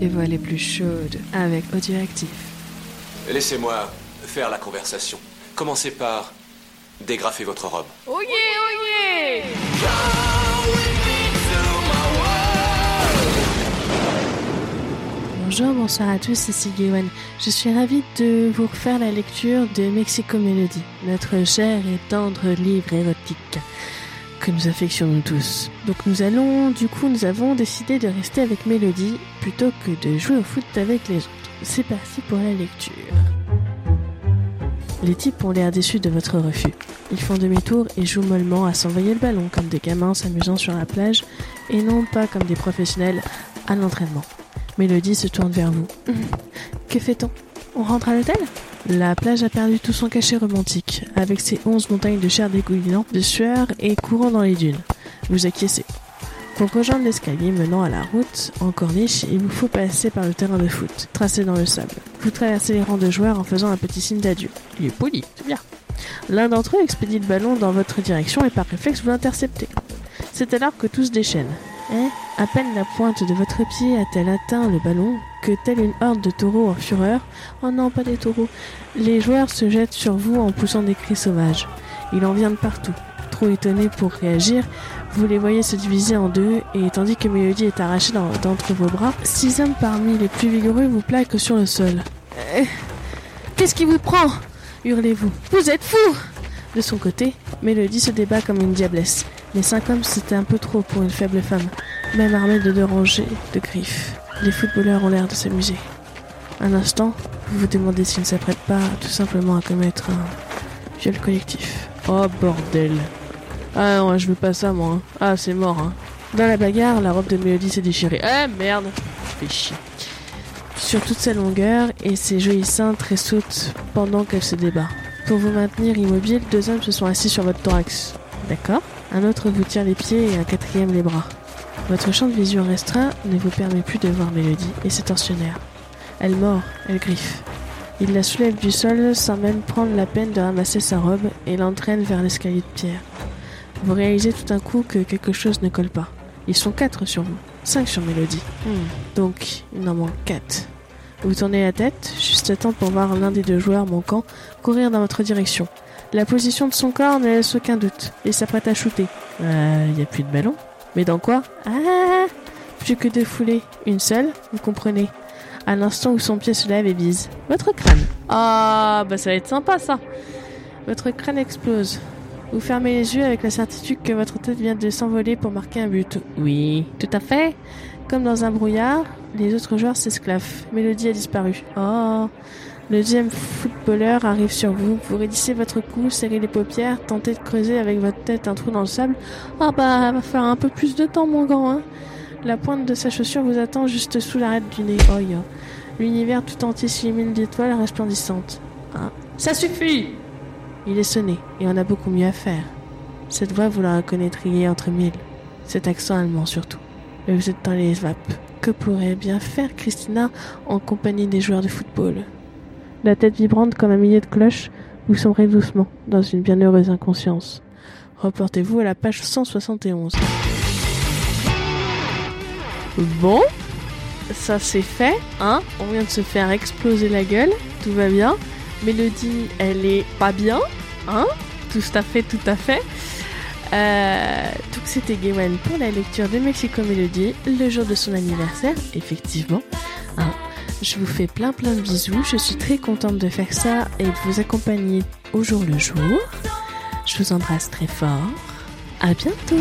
les voix les plus chaudes avec Audioactif. Laissez-moi faire la conversation. Commencez par dégrafer votre robe. Oh yeah, oh Bonjour, bonsoir à tous, ici Gwen. Je suis ravie de vous refaire la lecture de Mexico Melody, notre cher et tendre livre érotique que nous affectionnons tous. Donc nous allons, du coup, nous avons décidé de rester avec Mélodie plutôt que de jouer au foot avec les autres. C'est parti pour la lecture. Les types ont l'air déçus de votre refus. Ils font demi-tour et jouent mollement à s'envoyer le ballon comme des gamins s'amusant sur la plage et non pas comme des professionnels à l'entraînement. Mélodie se tourne vers vous. Que fait-on? On rentre à l'hôtel? La plage a perdu tout son cachet romantique, avec ses onze montagnes de chair dégoulinant, de sueur et courant dans les dunes. Vous acquiescez. Pour rejoindre l'escalier menant à la route, en corniche, il vous faut passer par le terrain de foot, tracé dans le sable. Vous traversez les rangs de joueurs en faisant un petit signe d'adieu. Il est poli, c'est bien. L'un d'entre eux expédie le ballon dans votre direction et par réflexe vous l'interceptez. C'est alors que tout se déchaîne. Hein? À peine la pointe de votre pied a-t-elle atteint le ballon que, telle une horde de taureaux en fureur, oh non, pas des taureaux, les joueurs se jettent sur vous en poussant des cris sauvages. Il en vient de partout. Trop étonné pour réagir, vous les voyez se diviser en deux, et tandis que Mélodie est arrachée d'entre vos bras, six hommes parmi les plus vigoureux vous plaquent sur le sol. Euh, Qu'est-ce qui vous prend? hurlez-vous. Vous êtes fou De son côté, Mélodie se débat comme une diablesse. Les cinq hommes, c'était un peu trop pour une faible femme, même armée de deux rangées de griffes. Les footballeurs ont l'air de s'amuser. Un instant, vous vous demandez s'ils ne s'apprêtent pas tout simplement à commettre un viol collectif. Oh bordel Ah non, je veux pas ça moi. hein. Ah, c'est mort. Hein. Dans la bagarre, la robe de Mélodie s'est déchirée. Ah merde Fait chier. Sur toute sa longueur, et ses jolis très sautent pendant qu'elle se débat. Pour vous maintenir immobile, deux hommes se sont assis sur votre thorax. D'accord? Un autre vous tire les pieds et un quatrième les bras. Votre champ de vision restreint ne vous permet plus de voir Mélodie et ses tortionnaires. Elle mord, elle griffe. Il la soulève du sol sans même prendre la peine de ramasser sa robe et l'entraîne vers l'escalier de pierre. Vous réalisez tout d'un coup que quelque chose ne colle pas. Ils sont quatre sur vous, cinq sur Mélodie. Hmm. Donc, il en manque quatre. Vous tournez la tête, juste à temps pour voir l'un des deux joueurs manquants courir dans votre direction. La position de son corps ne laisse aucun doute, et s'apprête à shooter. Euh, y a plus de ballon Mais dans quoi? Ah Plus que deux foulées. Une seule, vous comprenez. À l'instant où son pied se lève et vise. Votre crâne. Ah, bah ça va être sympa ça. Votre crâne explose. Vous fermez les yeux avec la certitude que votre tête vient de s'envoler pour marquer un but. Oui, tout à fait. Comme dans un brouillard, les autres joueurs s'esclaffent. Mélodie a disparu. Oh Le deuxième footballeur arrive sur vous. Vous raidissez votre cou, serrez les paupières, tentez de creuser avec votre tête un trou dans le sable. Ah bah, va faire un peu plus de temps, mon grand, hein. La pointe de sa chaussure vous attend juste sous l'arête du nez. Oh. L'univers tout entier s'illumine d'étoiles resplendissantes. Ah. Ça suffit Il est sonné, et on a beaucoup mieux à faire. Cette voix, vous la reconnaîtriez entre mille. Cet accent allemand surtout. Mais vous êtes dans les vapes. Que pourrait bien faire Christina en compagnie des joueurs de football? La tête vibrante comme un millier de cloches, vous sombrez doucement dans une bienheureuse inconscience. Reportez-vous à la page 171. Bon, ça c'est fait, hein On vient de se faire exploser la gueule, tout va bien. Mélodie, elle est pas bien, hein Tout à fait, tout à fait. Euh, donc c'était Gwen pour la lecture de Mexico Melody, le jour de son anniversaire, effectivement. Je vous fais plein plein de bisous, je suis très contente de faire ça et de vous accompagner au jour le jour. Je vous embrasse très fort. À bientôt.